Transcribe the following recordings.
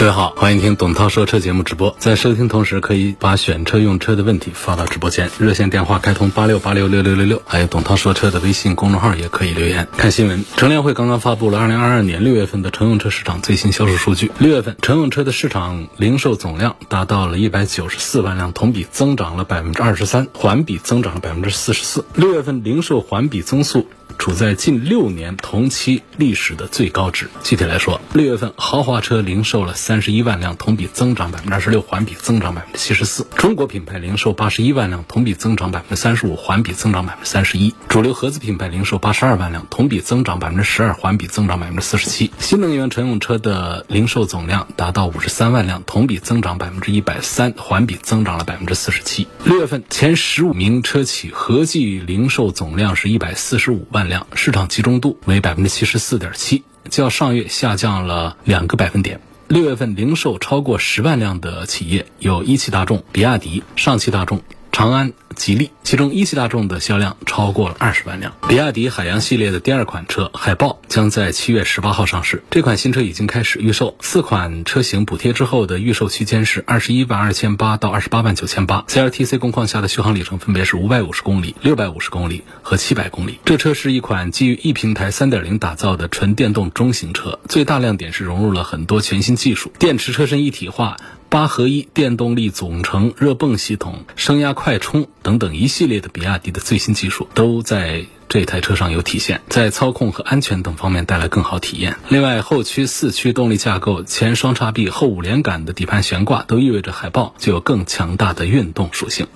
各位好，欢迎听董涛说车节目直播。在收听同时，可以把选车用车的问题发到直播间，热线电话开通八六八六六六六六，还有董涛说车的微信公众号也可以留言。看新闻，乘联会刚刚发布了二零二二年六月份的乘用车市场最新销售数据。六月份乘用车的市场零售总量达到了一百九十四万辆，同比增长了百分之二十三，环比增长了百分之四十四。六月份零售环比增速。处在近六年同期历史的最高值。具体来说，六月份豪华车零售了三十一万辆，同比增长百分之二十六，环比增长百分之七十四。中国品牌零售八十一万辆，同比增长百分之三十五，环比增长百分之三十一。主流合资品牌零售八十二万辆，同比增长百分之十二，环比增长百分之四十七。新能源乘用车的零售总量达到五十三万辆，同比增长百分之一百三，环比增长了百分之四十七。六月份前十五名车企合计零售总量是一百四十五万。辆市场集中度为百分之七十四点七，较上月下降了两个百分点。六月份零售超过十万辆的企业有一汽大众、比亚迪、上汽大众。长安、吉利，其中一汽大众的销量超过了二十万辆。比亚迪海洋系列的第二款车海豹将在七月十八号上市。这款新车已经开始预售，四款车型补贴之后的预售区间是二十一万二千八到二十八万九千八。CLTC 工况下的续航里程分别是五百五十公里、六百五十公里和七百公里。这车是一款基于 E 平台三点零打造的纯电动中型车，最大亮点是融入了很多全新技术，电池车身一体化。八合一电动力总成、热泵系统、升压快充等等一系列的比亚迪的最新技术都在这台车上有体现，在操控和安全等方面带来更好体验。另外，后驱四驱动力架构、前双叉臂、后五连杆的底盘悬挂，都意味着海豹具有更强大的运动属性。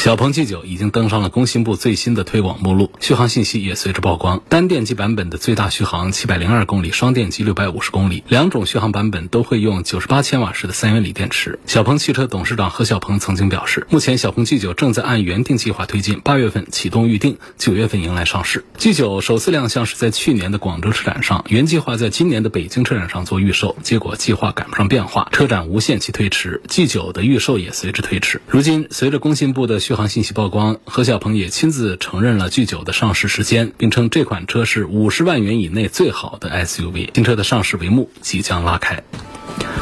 小鹏 G9 已经登上了工信部最新的推广目录，续航信息也随之曝光。单电机版本的最大续航七百零二公里，双电机六百五十公里，两种续航版本都会用九十八千瓦时的三元锂电池。小鹏汽车董事长何小鹏曾经表示，目前小鹏 G9 正在按原定计划推进，八月份启动预定，九月份迎来上市。G9 首次亮相是在去年的广州车展上，原计划在今年的北京车展上做预售，结果计划赶不上变化，车展无限期推迟，G9 的预售也随之推迟。如今，随着工信部的续航信息曝光，何小鹏也亲自承认了 G9 的上市时间，并称这款车是五十万元以内最好的 SUV。新车的上市帷幕即将拉开。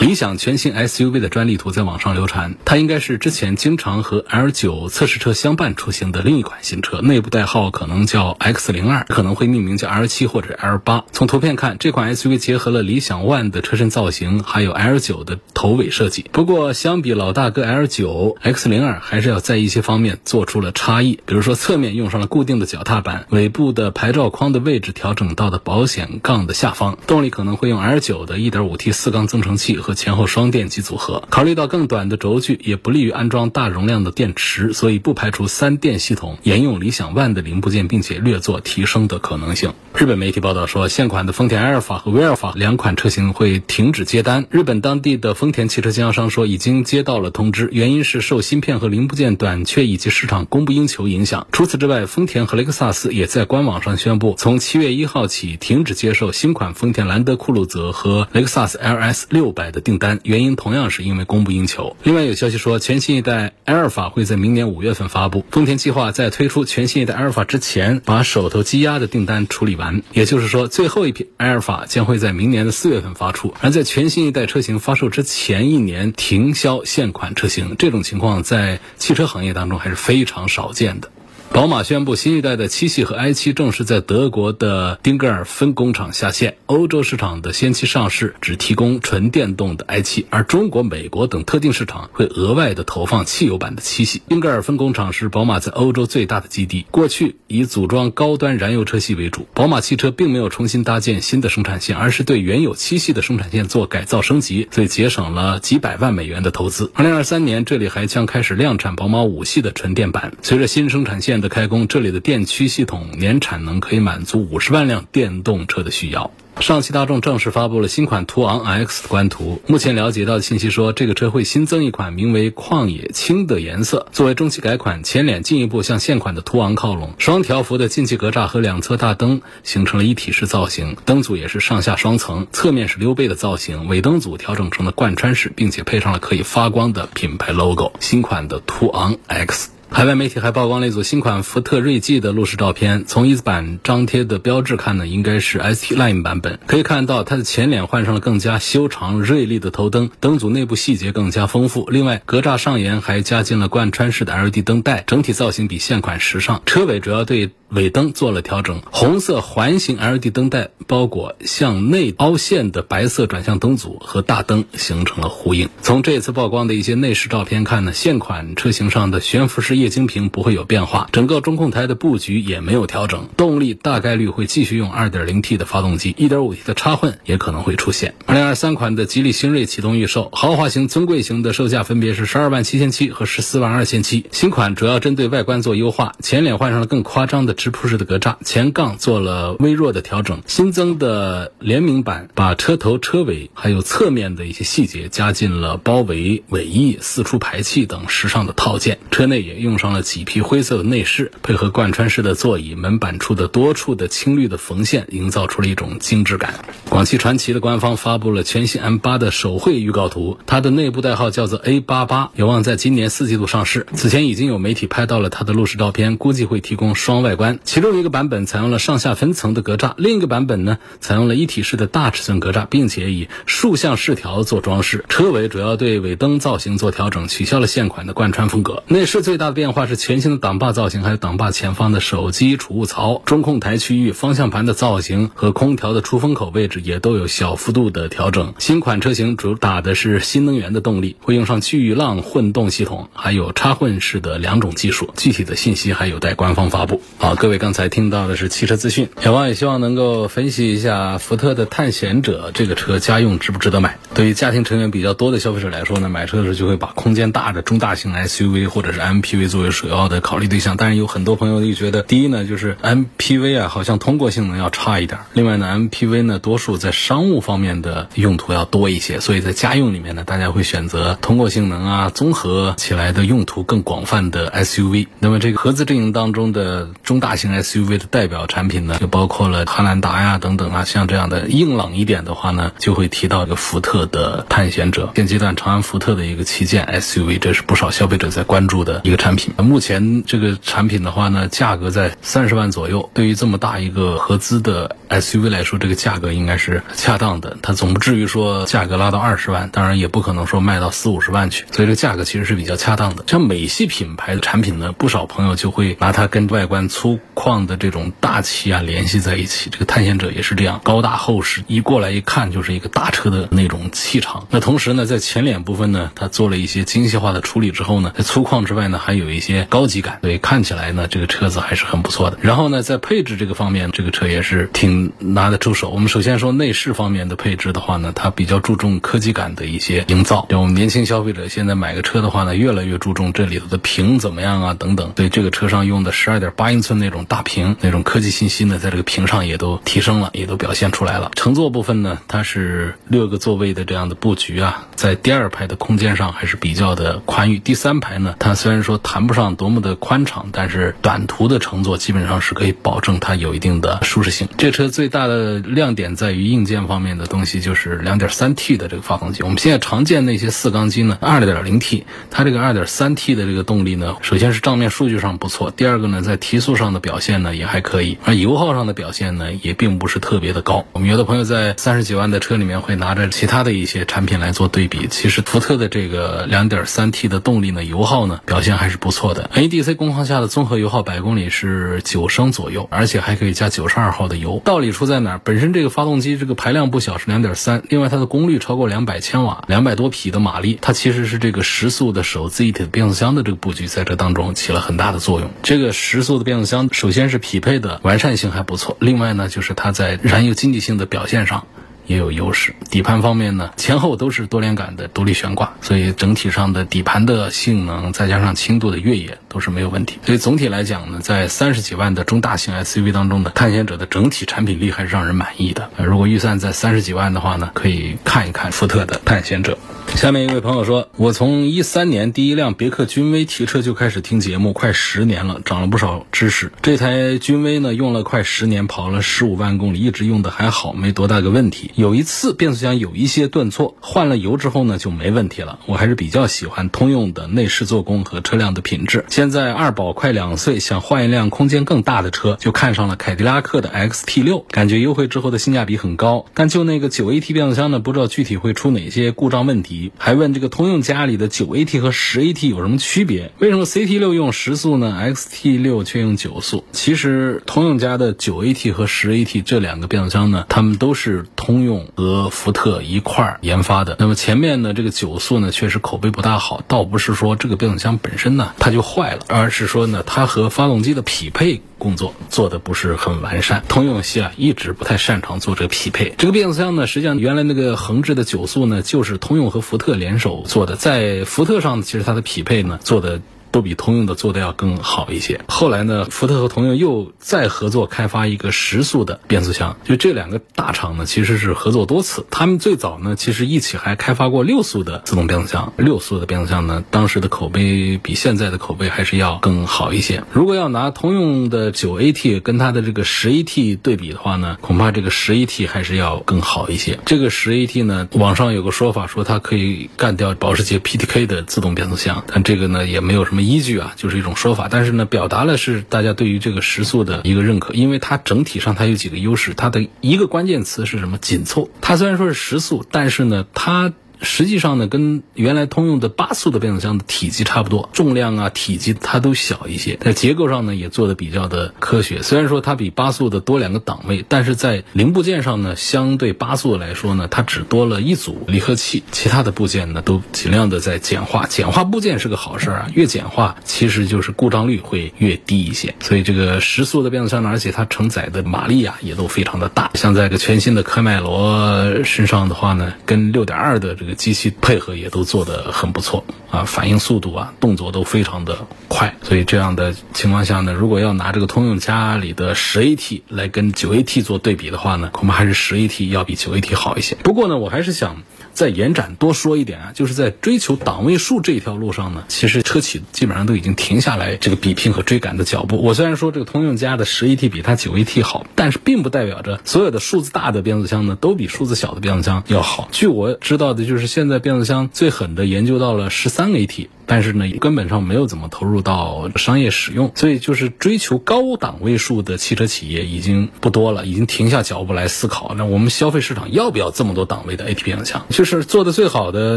理想全新 SUV 的专利图在网上流传，它应该是之前经常和 L9 测试车相伴出行的另一款新车，内部代号可能叫 X02，可能会命名叫 L7 或者 L8。从图片看，这款 SUV 结合了理想 ONE 的车身造型，还有 L9 的头尾设计。不过，相比老大哥 L9，X02 还是要在一些方面做出了差异，比如说侧面用上了固定的脚踏板，尾部的牌照框的位置调整到的保险杠的下方，动力可能会用 L9 的 1.5T 四缸增程器和前后双电机组合。考虑到更短的轴距也不利于安装大容量的电池，所以不排除三电系统沿用理想 ONE 的零部件，并且略作提升的可能性。日本媒体报道说，现款的丰田埃尔法和威尔法两款车型会停止接单。日本当地的丰田汽车经销商说，已经接到了通知，原因是受芯片和零部件短缺以及市场供不应求影响。除此之外，丰田和雷克萨斯也在官网上宣布，从七月一号起停止接受新款丰田兰德酷路泽和雷克萨斯 LS 六百的订单，原因同样是因为供不应求。另外有消息说，全新一代埃尔法会在明年五月份发布。丰田计划在推出全新一代埃尔法之前，把手头积压的订单处理完。也就是说，最后一批埃尔法将会在明年的四月份发出。而在全新一代车型发售之前一年停销现款车型，这种情况在汽车行业当中还是非常少见的。宝马宣布，新一代的七系和 i7 正式在德国的丁格尔分工厂下线。欧洲市场的先期上市只提供纯电动的 i7，而中国、美国等特定市场会额外的投放汽油版的七系。丁格尔分工厂是宝马在欧洲最大的基地，过去以组装高端燃油车系为主。宝马汽车并没有重新搭建新的生产线，而是对原有七系的生产线做改造升级，所以节省了几百万美元的投资。二零二三年，这里还将开始量产宝马五系的纯电版。随着新生产线的开工，这里的电驱系统年产能可以满足五十万辆电动车的需要。上汽大众正式发布了新款途昂 X 的官图。目前了解到的信息说，这个车会新增一款名为旷野青的颜色，作为中期改款，前脸进一步向现款的途昂靠拢，双条幅的进气格栅和两侧大灯形成了一体式造型，灯组也是上下双层，侧面是溜背的造型，尾灯组调整成了贯穿式，并且配上了可以发光的品牌 logo。新款的途昂 X。海外媒体还曝光了一组新款福特锐际的路试照片。从一字板张贴的标志看呢，应该是 ST Line 版本。可以看到，它的前脸换上了更加修长锐利的头灯，灯组内部细节更加丰富。另外，格栅上沿还加进了贯穿式的 LED 灯带，整体造型比现款时尚。车尾主要对尾灯做了调整，红色环形 LED 灯带包裹向内凹陷的白色转向灯组和大灯形成了呼应。从这次曝光的一些内饰照片看呢，现款车型上的悬浮式液晶屏不会有变化，整个中控台的布局也没有调整，动力大概率会继续用 2.0T 的发动机，1.5T 的插混也可能会出现。2023款的吉利星瑞启动预售，豪华型、尊贵型的售价分别是12万7千七和14万2千七。新款主要针对外观做优化，前脸换上了更夸张的。直瀑式的格栅，前杠做了微弱的调整，新增的联名版把车头、车尾还有侧面的一些细节加进了包围、尾翼、四出排气等时尚的套件。车内也用上了麂皮灰色的内饰，配合贯穿式的座椅，门板处的多处的青绿的缝线，营造出了一种精致感。广汽传祺的官方发布了全新 M8 的手绘预告图，它的内部代号叫做 A88，有望在今年四季度上市。此前已经有媒体拍到了它的路试照片，估计会提供双外观。其中一个版本采用了上下分层的格栅，另一个版本呢采用了一体式的大尺寸格栅，并且以竖向饰条做装饰。车尾主要对尾灯造型做调整，取消了现款的贯穿风格。内饰最大的变化是全新的挡把造型，还有挡把前方的手机储物槽、中控台区域、方向盘的造型和空调的出风口位置也都有小幅度的调整。新款车型主打的是新能源的动力，会用上巨浪混动系统，还有插混式的两种技术。具体的信息还有待官方发布。好。各位刚才听到的是汽车资讯，小王也希望能够分析一下福特的探险者这个车家用值不值得买。对于家庭成员比较多的消费者来说呢，买车的时候就会把空间大的中大型 SUV 或者是 MPV 作为首要的考虑对象。但是有很多朋友又觉得，第一呢，就是 MPV 啊，好像通过性能要差一点；另外呢，MPV 呢，多数在商务方面的用途要多一些，所以在家用里面呢，大家会选择通过性能啊，综合起来的用途更广泛的 SUV。那么这个合资阵营当中的中大。大型 SUV 的代表产品呢，就包括了汉兰达呀等等啊，像这样的硬朗一点的话呢，就会提到一个福特的探险者。现阶段长安福特的一个旗舰 SUV，这是不少消费者在关注的一个产品。目前这个产品的话呢，价格在三十万左右，对于这么大一个合资的 SUV 来说，这个价格应该是恰当的。它总不至于说价格拉到二十万，当然也不可能说卖到四五十万去，所以这个价格其实是比较恰当的。像美系品牌的产品呢，不少朋友就会拿它跟外观粗。矿的这种大气啊联系在一起，这个探险者也是这样，高大厚实，一过来一看就是一个大车的那种气场。那同时呢，在前脸部分呢，它做了一些精细化的处理之后呢，在粗犷之外呢，还有一些高级感，所以看起来呢，这个车子还是很不错的。然后呢，在配置这个方面，这个车也是挺拿得出手。我们首先说内饰方面的配置的话呢，它比较注重科技感的一些营造。就我们年轻消费者现在买个车的话呢，越来越注重这里头的屏怎么样啊等等。对这个车上用的十二点八英寸那种。大屏那种科技信息呢，在这个屏上也都提升了，也都表现出来了。乘坐部分呢，它是六个座位的这样的布局啊，在第二排的空间上还是比较的宽裕。第三排呢，它虽然说谈不上多么的宽敞，但是短途的乘坐基本上是可以保证它有一定的舒适性。这车最大的亮点在于硬件方面的东西，就是两点三 T 的这个发动机。我们现在常见那些四缸机呢，二点零 T，它这个二点三 T 的这个动力呢，首先是账面数据上不错，第二个呢，在提速上的表。表现呢也还可以，而油耗上的表现呢也并不是特别的高。我们有的朋友在三十几万的车里面会拿着其他的一些产品来做对比，其实福特的这个两点三 T 的动力呢，油耗呢表现还是不错的。A D C 工况下的综合油耗百公里是九升左右，而且还可以加九十二号的油。道理出在哪儿？本身这个发动机这个排量不小，是两点三，另外它的功率超过两百千瓦，两百多匹的马力，它其实是这个时速的手自一体的变速箱的这个布局在这当中起了很大的作用。这个时速的变速箱首。先是匹配的完善性还不错，另外呢，就是它在燃油经济性的表现上。也有优势。底盘方面呢，前后都是多连杆的独立悬挂，所以整体上的底盘的性能再加上轻度的越野都是没有问题。所以总体来讲呢，在三十几万的中大型 SUV 当中的探险者的整体产品力还是让人满意的。如果预算在三十几万的话呢，可以看一看福特的探险者。下面一位朋友说，我从一三年第一辆别克君威提车就开始听节目，快十年了，长了不少知识。这台君威呢，用了快十年，跑了十五万公里，一直用的还好，没多大个问题。有一次变速箱有一些顿挫，换了油之后呢，就没问题了。我还是比较喜欢通用的内饰做工和车辆的品质。现在二宝快两岁，想换一辆空间更大的车，就看上了凯迪拉克的 XT 六，感觉优惠之后的性价比很高。但就那个九 AT 变速箱呢，不知道具体会出哪些故障问题。还问这个通用家里的九 AT 和十 AT 有什么区别？为什么 CT 六用十速呢？XT 六却用九速？其实通用家的九 AT 和十 AT 这两个变速箱呢，它们都是通用和福特一块儿研发的。那么前面呢，这个九速呢，确实口碑不大好，倒不是说这个变速箱本身呢它就坏了，而是说呢，它和发动机的匹配。工作做的不是很完善，通用系啊一直不太擅长做这个匹配。这个变速箱呢，实际上原来那个横置的九速呢，就是通用和福特联手做的，在福特上其实它的匹配呢做的。都比通用的做的要更好一些。后来呢，福特和通用又再合作开发一个十速的变速箱。就这两个大厂呢，其实是合作多次。他们最早呢，其实一起还开发过六速的自动变速箱。六速的变速箱呢，当时的口碑比现在的口碑还是要更好一些。如果要拿通用的九 AT 跟它的这个十 AT 对比的话呢，恐怕这个十 AT 还是要更好一些。这个十 AT 呢，网上有个说法说它可以干掉保时捷 PTK 的自动变速箱，但这个呢也没有什么。依据啊，就是一种说法，但是呢，表达了是大家对于这个时速的一个认可，因为它整体上它有几个优势，它的一个关键词是什么？紧凑。它虽然说是时速，但是呢，它。实际上呢，跟原来通用的八速的变速箱的体积差不多，重量啊、体积它都小一些。在结构上呢，也做的比较的科学。虽然说它比八速的多两个档位，但是在零部件上呢，相对八速来说呢，它只多了一组离合器，其他的部件呢都尽量的在简化。简化部件是个好事啊，越简化其实就是故障率会越低一些。所以这个十速的变速箱呢，而且它承载的马力啊也都非常的大。像在这个全新的科迈罗身上的话呢，跟六点二的这个。机器配合也都做得很不错啊，反应速度啊，动作都非常的快。所以这样的情况下呢，如果要拿这个通用家里的十 AT 来跟九 AT 做对比的话呢，恐怕还是十 AT 要比九 AT 好一些。不过呢，我还是想。再延展多说一点啊，就是在追求档位数这一条路上呢，其实车企基本上都已经停下来这个比拼和追赶的脚步。我虽然说这个通用家的十 AT 比它九 AT 好，但是并不代表着所有的数字大的变速箱呢都比数字小的变速箱要好。据我知道的，就是现在变速箱最狠的研究到了十三 AT。但是呢，根本上没有怎么投入到商业使用，所以就是追求高档位数的汽车企业已经不多了，已经停下脚步来思考。那我们消费市场要不要这么多档位的 AT 变速箱？就是做的最好的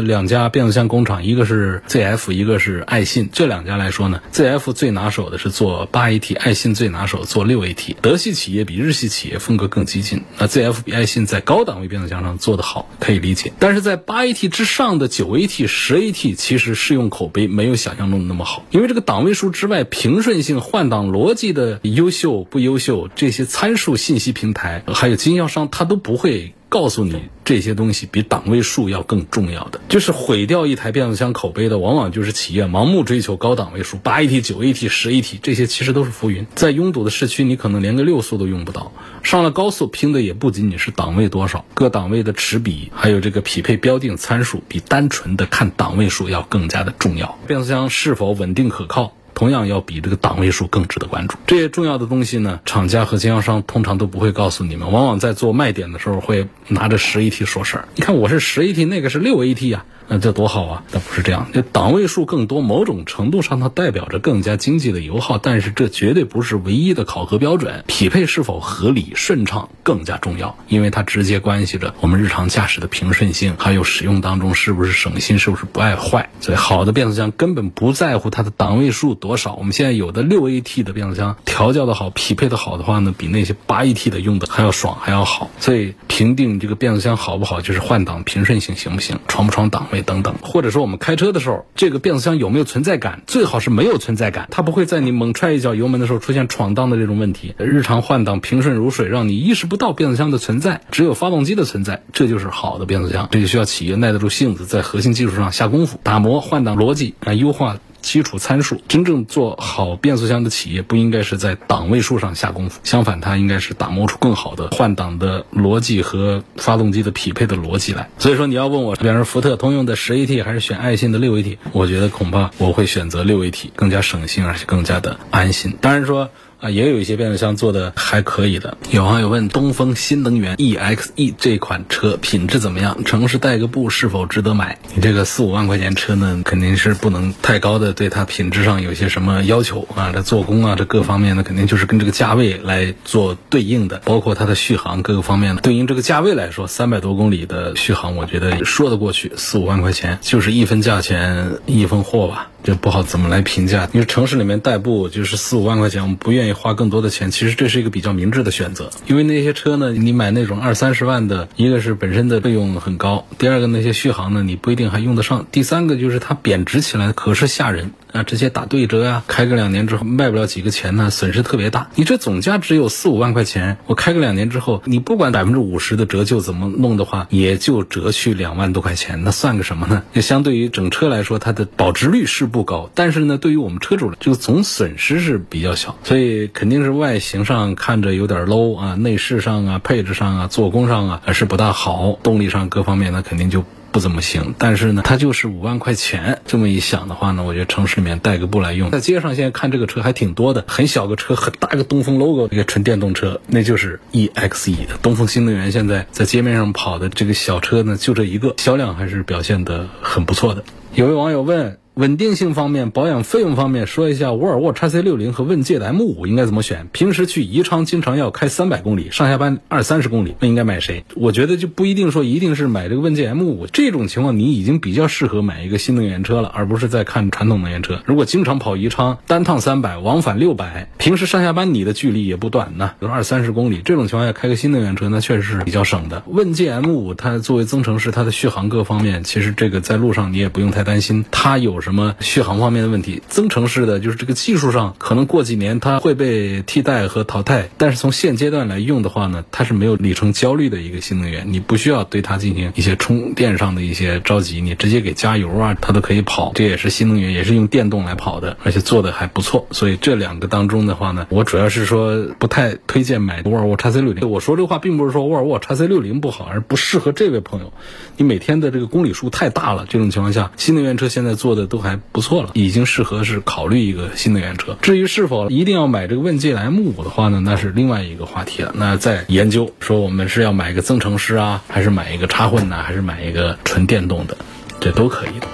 两家变速箱工厂，一个是 ZF，一个是爱信。这两家来说呢，ZF 最拿手的是做八 AT，爱信最拿手做六 AT。德系企业比日系企业风格更激进，那 ZF 比爱信在高档位变速箱上做得好，可以理解。但是在八 AT 之上的九 AT、十 AT，其实适用口碑。没有想象中的那么好，因为这个档位数之外，平顺性、换挡逻辑的优秀不优秀，这些参数信息平台还有经销商，他都不会。告诉你这些东西比档位数要更重要的，就是毁掉一台变速箱口碑的，往往就是企业盲目追求高档位数，八 AT、九 AT、十 AT 这些其实都是浮云。在拥堵的市区，你可能连个六速都用不到。上了高速，拼的也不仅仅是档位多少，各档位的齿比，还有这个匹配标定参数，比单纯的看档位数要更加的重要。变速箱是否稳定可靠？同样要比这个档位数更值得关注。这些重要的东西呢，厂家和经销商通常都不会告诉你们，往往在做卖点的时候会拿着十 AT 说事儿。你看我是十 AT，那个是六 AT 呀。那这多好啊！那不是这样，这档位数更多，某种程度上它代表着更加经济的油耗，但是这绝对不是唯一的考核标准。匹配是否合理顺畅更加重要，因为它直接关系着我们日常驾驶的平顺性，还有使用当中是不是省心，是不是不爱坏。所以好的变速箱根本不在乎它的档位数多少。我们现在有的六 AT 的变速箱调教的好，匹配的好的话呢，比那些八 AT 的用的还要爽，还要好。所以评定这个变速箱好不好，就是换挡平顺性行不行，闯不闯档。位等等。或者说我们开车的时候，这个变速箱有没有存在感？最好是没有存在感，它不会在你猛踹一脚油门的时候出现闯荡的这种问题。日常换挡平顺如水，让你意识不到变速箱的存在，只有发动机的存在，这就是好的变速箱。这就需要企业耐得住性子，在核心技术上下功夫，打磨换挡逻辑啊，优化。基础参数，真正做好变速箱的企业不应该是在档位数上下功夫，相反，它应该是打磨出更好的换挡的逻辑和发动机的匹配的逻辑来。所以说，你要问我，比方说福特、通用的十 AT 还是选爱信的六 AT，我觉得恐怕我会选择六 AT，更加省心，而且更加的安心。当然说。啊，也有一些变速箱做的还可以的。有网友问：东风新能源 EXE 这款车品质怎么样？城市代个步是否值得买？你这个四五万块钱车呢，肯定是不能太高的对它品质上有些什么要求啊，这做工啊，这各方面呢，肯定就是跟这个价位来做对应的，包括它的续航各个方面的。对应这个价位来说，三百多公里的续航，我觉得说得过去。四五万块钱就是一分价钱一分货吧。这不好怎么来评价？因为城市里面代步就是四五万块钱，我们不愿意花更多的钱。其实这是一个比较明智的选择，因为那些车呢，你买那种二三十万的，一个是本身的费用很高，第二个那些续航呢，你不一定还用得上，第三个就是它贬值起来可是吓人。啊，直接打对折呀！开个两年之后卖不了几个钱呢，损失特别大。你这总价只有四五万块钱，我开个两年之后，你不管百分之五十的折旧怎么弄的话，也就折去两万多块钱，那算个什么呢？就相对于整车来说，它的保值率是不高，但是呢，对于我们车主这个总损失是比较小，所以肯定是外形上看着有点 low 啊，内饰上啊、配置上啊、做工上啊还是不大好，动力上各方面呢肯定就。不怎么行，但是呢，它就是五万块钱。这么一想的话呢，我觉得城市里面代个步来用，在街上现在看这个车还挺多的，很小个车，很大个东风 logo，一个纯电动车，那就是 EXE 的。东风新能源现在在街面上跑的这个小车呢，就这一个，销量还是表现的很不错的。有位网友问。稳定性方面，保养费用方面，说一下沃尔沃 x C 六零和问界的 M 五应该怎么选？平时去宜昌经常要开三百公里，上下班二三十公里，那应该买谁？我觉得就不一定说一定是买这个问界 M 五，这种情况你已经比较适合买一个新能源车了，而不是在看传统能源车。如果经常跑宜昌，单趟三百，往返六百，平时上下班你的距离也不短呢，有二三十公里，这种情况下开个新能源车，那确实是比较省的。问界 M 五它作为增程式，它的续航各方面，其实这个在路上你也不用太担心，它有什么续航。方面的问题，增程式的就是这个技术上可能过几年它会被替代和淘汰，但是从现阶段来用的话呢，它是没有里程焦虑的一个新能源，你不需要对它进行一些充电上的一些着急，你直接给加油啊，它都可以跑，这也是新能源，也是用电动来跑的，而且做的还不错。所以这两个当中的话呢，我主要是说不太推荐买沃尔沃 x C 六零。我说这话并不是说沃尔沃 x C 六零不好，而不适合这位朋友。你每天的这个公里数太大了，这种情况下，新能源车现在做的都还不错了。已经适合是考虑一个新能源车。至于是否一定要买这个问界 M 五的话呢，那是另外一个话题了。那再研究说我们是要买一个增程式啊，还是买一个插混呢，还是买一个纯电动的，这都可以的。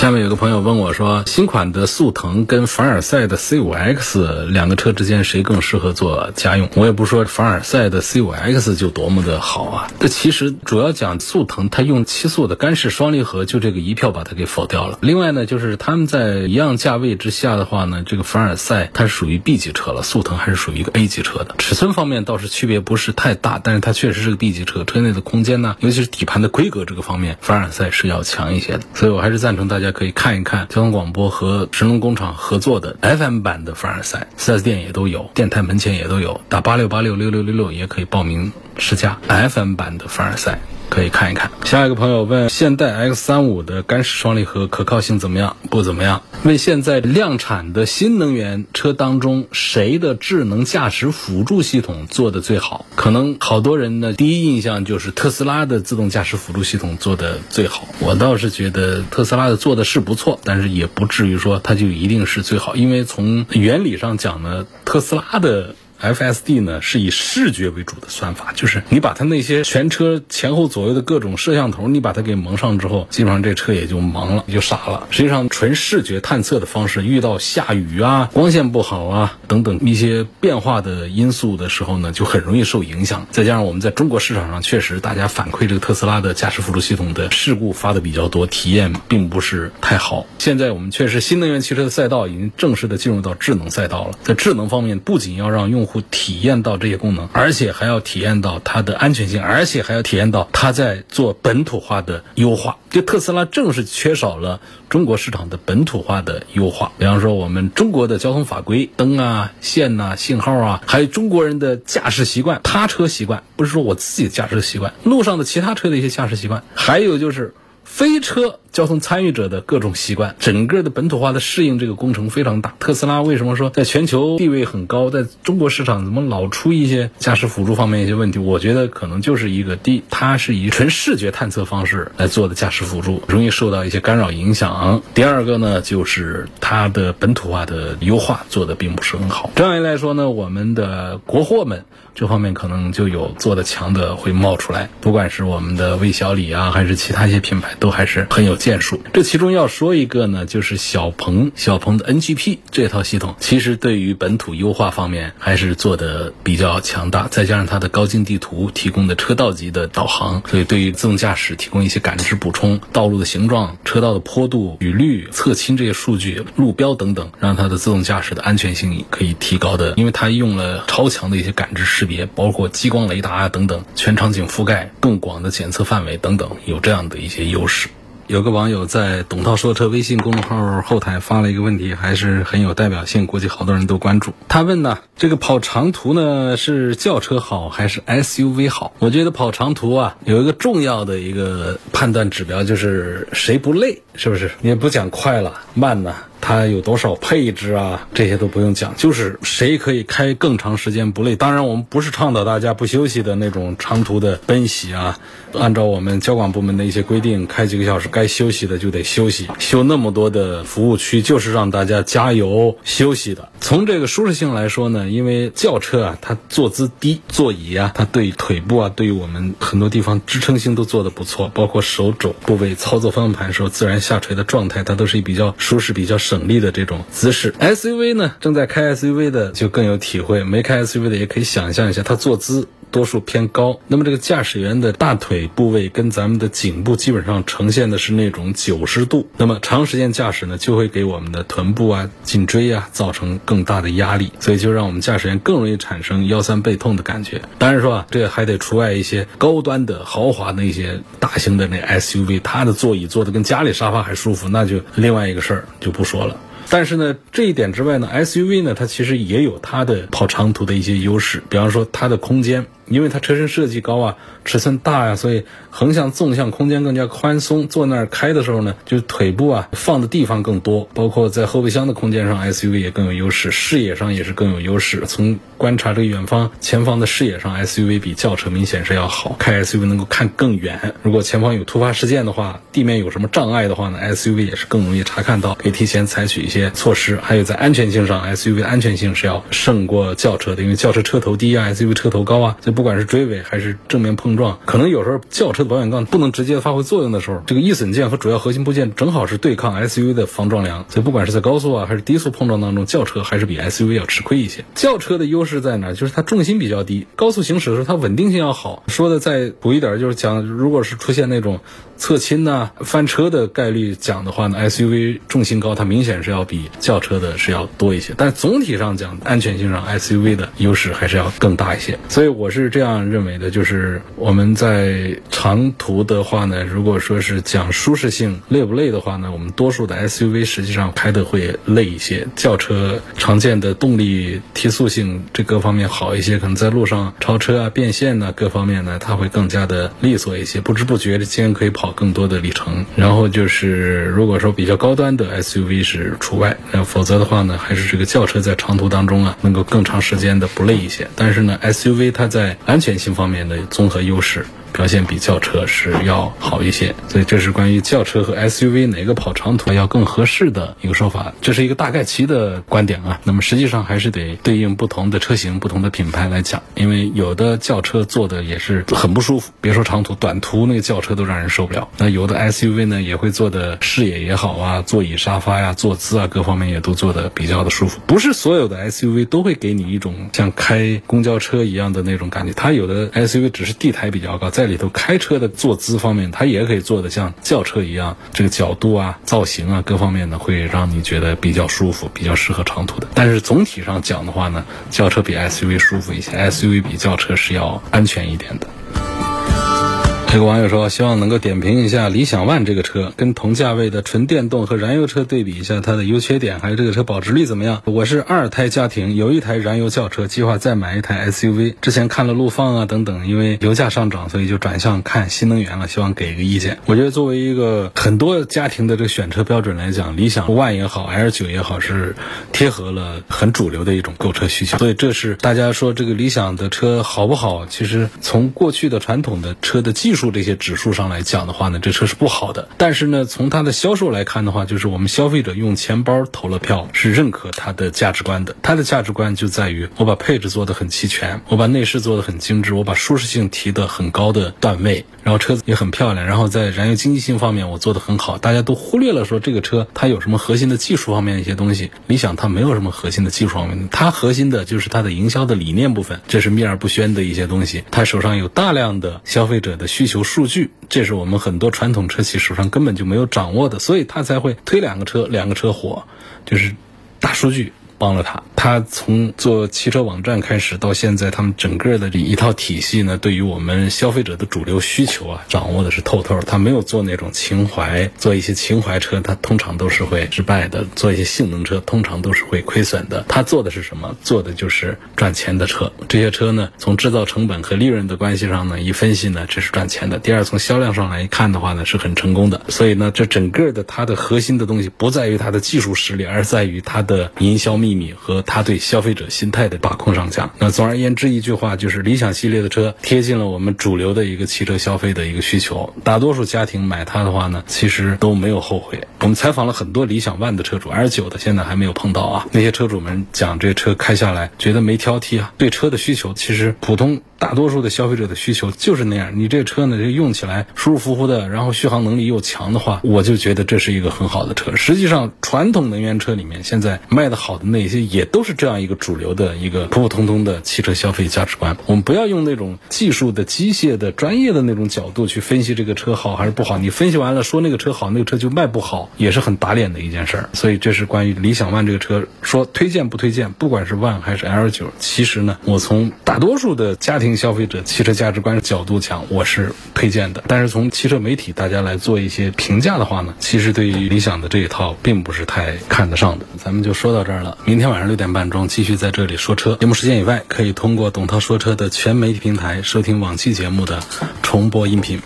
下面有个朋友问我说：“新款的速腾跟凡尔赛的 C5X 两个车之间谁更适合做家用？”我也不说凡尔赛的 C5X 就多么的好啊。这其实主要讲速腾，它用七速的干式双离合，就这个一票把它给否掉了。另外呢，就是他们在一样价位之下的话呢，这个凡尔赛它是属于 B 级车了，速腾还是属于一个 A 级车的。尺寸方面倒是区别不是太大，但是它确实是个 B 级车，车内的空间呢，尤其是底盘的规格这个方面，凡尔赛是要强一些的。所以我还是赞成大家。大家可以看一看交通广播和神龙工厂合作的 FM 版的凡尔赛四 S 店也都有，电台门前也都有，打八六八六六六六六也可以报名试驾 FM 版的凡尔赛。可以看一看。下一个朋友问：现代 X 三五的干式双离合可靠性怎么样？不怎么样。问现在量产的新能源车当中，谁的智能驾驶辅助系统做的最好？可能好多人呢，第一印象就是特斯拉的自动驾驶辅助系统做的最好。我倒是觉得特斯拉的做的是不错，但是也不至于说它就一定是最好，因为从原理上讲呢，特斯拉的。FSD 呢是以视觉为主的算法，就是你把它那些全车前后左右的各种摄像头，你把它给蒙上之后，基本上这车也就盲了，也就傻了。实际上，纯视觉探测的方式，遇到下雨啊、光线不好啊等等一些变化的因素的时候呢，就很容易受影响。再加上我们在中国市场上，确实大家反馈这个特斯拉的驾驶辅助系统的事故发的比较多，体验并不是太好。现在我们确实新能源汽车的赛道已经正式的进入到智能赛道了，在智能方面，不仅要让用户户体验到这些功能，而且还要体验到它的安全性，而且还要体验到它在做本土化的优化。就特斯拉正是缺少了中国市场的本土化的优化。比方说，我们中国的交通法规、灯啊、线呐、信号啊，还有中国人的驾驶习惯、他车习惯，不是说我自己驾驶习惯，路上的其他车的一些驾驶习惯，还有就是非车。交通参与者的各种习惯，整个的本土化的适应这个工程非常大。特斯拉为什么说在全球地位很高，在中国市场怎么老出一些驾驶辅助方面一些问题？我觉得可能就是一个第一，它是以纯视觉探测方式来做的驾驶辅助，容易受到一些干扰影响。第二个呢，就是它的本土化的优化做的并不是很好。这样一来说呢，我们的国货们这方面可能就有做的强的会冒出来，不管是我们的魏小李啊，还是其他一些品牌，都还是很有。建树，这其中要说一个呢，就是小鹏，小鹏的 NGP 这套系统，其实对于本土优化方面还是做的比较强大，再加上它的高精地图提供的车道级的导航，所以对于自动驾驶提供一些感知补充，道路的形状、车道的坡度、雨率、侧倾这些数据、路标等等，让它的自动驾驶的安全性可以提高的，因为它用了超强的一些感知识别，包括激光雷达啊等等，全场景覆盖、更广的检测范围等等，有这样的一些优势。有个网友在“董涛说车”微信公众号后台发了一个问题，还是很有代表性，估计好多人都关注。他问呢，这个跑长途呢是轿车好还是 SUV 好？我觉得跑长途啊，有一个重要的一个判断指标就是谁不累，是不是？你也不讲快了慢呢。它有多少配置啊？这些都不用讲，就是谁可以开更长时间不累。当然，我们不是倡导大家不休息的那种长途的奔袭啊。按照我们交管部门的一些规定，开几个小时该休息的就得休息。修那么多的服务区，就是让大家加油休息的。从这个舒适性来说呢，因为轿车啊，它坐姿低，座椅啊，它对腿部啊，对于我们很多地方支撑性都做得不错，包括手肘部位操作方向盘时候自然下垂的状态，它都是比较舒适、比较省力的这种姿势。SUV 呢，正在开 SUV 的就更有体会，没开 SUV 的也可以想象一下，它坐姿。多数偏高，那么这个驾驶员的大腿部位跟咱们的颈部基本上呈现的是那种九十度，那么长时间驾驶呢，就会给我们的臀部啊、颈椎啊造成更大的压力，所以就让我们驾驶员更容易产生腰酸背痛的感觉。当然说啊，这还得除外一些高端的豪华的一些大型的那 SUV，它的座椅坐的跟家里沙发还舒服，那就另外一个事儿就不说了。但是呢，这一点之外呢，SUV 呢，它其实也有它的跑长途的一些优势，比方说它的空间。因为它车身设计高啊，尺寸大呀，所以横向、纵向空间更加宽松。坐那儿开的时候呢，就腿部啊放的地方更多，包括在后备箱的空间上，SUV 也更有优势，视野上也是更有优势。从观察这个远方、前方的视野上，SUV 比轿车明显是要好。开 SUV 能够看更远，如果前方有突发事件的话，地面有什么障碍的话呢，SUV 也是更容易查看到，可以提前采取一些措施。还有在安全性上，SUV 的安全性是要胜过轿车的，因为轿车车头低啊，SUV 车头高啊。所以不管是追尾还是正面碰撞，可能有时候轿车的保险杠不能直接发挥作用的时候，这个易损件和主要核心部件正好是对抗 SUV 的防撞梁，所以不管是在高速啊还是低速碰撞当中，轿车还是比 SUV 要吃亏一些。轿车的优势是在哪？就是它重心比较低，高速行驶的时候它稳定性要好。说的再补一点，就是讲如果是出现那种。侧倾呐，翻车的概率讲的话呢，SUV 重心高，它明显是要比轿车的是要多一些。但总体上讲，安全性上 SUV 的优势还是要更大一些。所以我是这样认为的，就是我们在长途的话呢，如果说是讲舒适性累不累的话呢，我们多数的 SUV 实际上开的会累一些。轿车常见的动力提速性这各方面好一些，可能在路上超车啊、变线呐各方面呢，它会更加的利索一些，不知不觉的竟然可以。跑更多的里程，然后就是如果说比较高端的 SUV 是除外，那否则的话呢，还是这个轿车在长途当中啊，能够更长时间的不累一些。但是呢，SUV 它在安全性方面的综合优势。表现比轿车是要好一些，所以这是关于轿车和 SUV 哪个跑长途要更合适的一个说法，这是一个大概齐的观点啊。那么实际上还是得对应不同的车型、不同的品牌来讲，因为有的轿车坐的也是很不舒服，别说长途，短途那个轿车都让人受不了。那有的 SUV 呢也会做的视野也好啊，座椅、沙发呀、坐姿啊各方面也都做的比较的舒服。不是所有的 SUV 都会给你一种像开公交车一样的那种感觉，它有的 SUV 只是地台比较高，在在里头开车的坐姿方面，它也可以做的像轿车一样，这个角度啊、造型啊各方面呢，会让你觉得比较舒服，比较适合长途的。但是总体上讲的话呢，轿车比 SUV 舒服一些，SUV 比轿车是要安全一点的。这个网友说，希望能够点评一下理想 ONE 这个车，跟同价位的纯电动和燃油车对比一下它的优缺点，还有这个车保值率怎么样？我是二胎家庭，有一台燃油轿车，计划再买一台 SUV。之前看了陆放啊等等，因为油价上涨，所以就转向看新能源了。希望给一个意见。我觉得作为一个很多家庭的这个选车标准来讲，理想 ONE 也好，L 九也好，是贴合了很主流的一种购车需求。所以这是大家说这个理想的车好不好？其实从过去的传统的车的技术这些指数上来讲的话呢，这车是不好的。但是呢，从它的销售来看的话，就是我们消费者用钱包投了票，是认可它的价值观的。它的价值观就在于我把配置做得很齐全，我把内饰做得很精致，我把舒适性提得很高的段位，然后车子也很漂亮，然后在燃油经济性方面我做得很好。大家都忽略了说这个车它有什么核心的技术方面的一些东西。理想它没有什么核心的技术方面，它核心的就是它的营销的理念部分，这是秘而不宣的一些东西。它手上有大量的消费者的需求数据。这是我们很多传统车企手上根本就没有掌握的，所以他才会推两个车，两个车火，就是大数据。帮了他，他从做汽车网站开始到现在，他们整个的这一套体系呢，对于我们消费者的主流需求啊，掌握的是透透。他没有做那种情怀，做一些情怀车，他通常都是会失败的；做一些性能车，通常都是会亏损的。他做的是什么？做的就是赚钱的车。这些车呢，从制造成本和利润的关系上呢，一分析呢，这是赚钱的。第二，从销量上来看的话呢，是很成功的。所以呢，这整个的它的核心的东西不在于它的技术实力，而在于它的营销。秘密和它他对消费者心态的把控上讲，那总而言之一句话就是，理想系列的车贴近了我们主流的一个汽车消费的一个需求。大多数家庭买它的话呢，其实都没有后悔。我们采访了很多理想 ONE 的车主，L 九的现在还没有碰到啊。那些车主们讲，这车开下来觉得没挑剔啊。对车的需求，其实普通大多数的消费者的需求就是那样。你这车呢，这用起来舒舒服服的，然后续航能力又强的话，我就觉得这是一个很好的车。实际上，传统能源车里面现在卖的好的。那些也都是这样一个主流的一个普普通通的汽车消费价值观。我们不要用那种技术的、机械的、专业的那种角度去分析这个车好还是不好。你分析完了说那个车好，那个车就卖不好，也是很打脸的一件事儿。所以这是关于理想 ONE 这个车，说推荐不推荐？不管是 ONE 还是 L 九，其实呢，我从大多数的家庭消费者汽车价值观角度讲，我是推荐的。但是从汽车媒体大家来做一些评价的话呢，其实对于理想的这一套并不是太看得上的。咱们就说到这儿了。明天晚上六点半钟继续在这里说车。节目时间以外，可以通过董涛说车的全媒体平台收听往期节目的重播音频。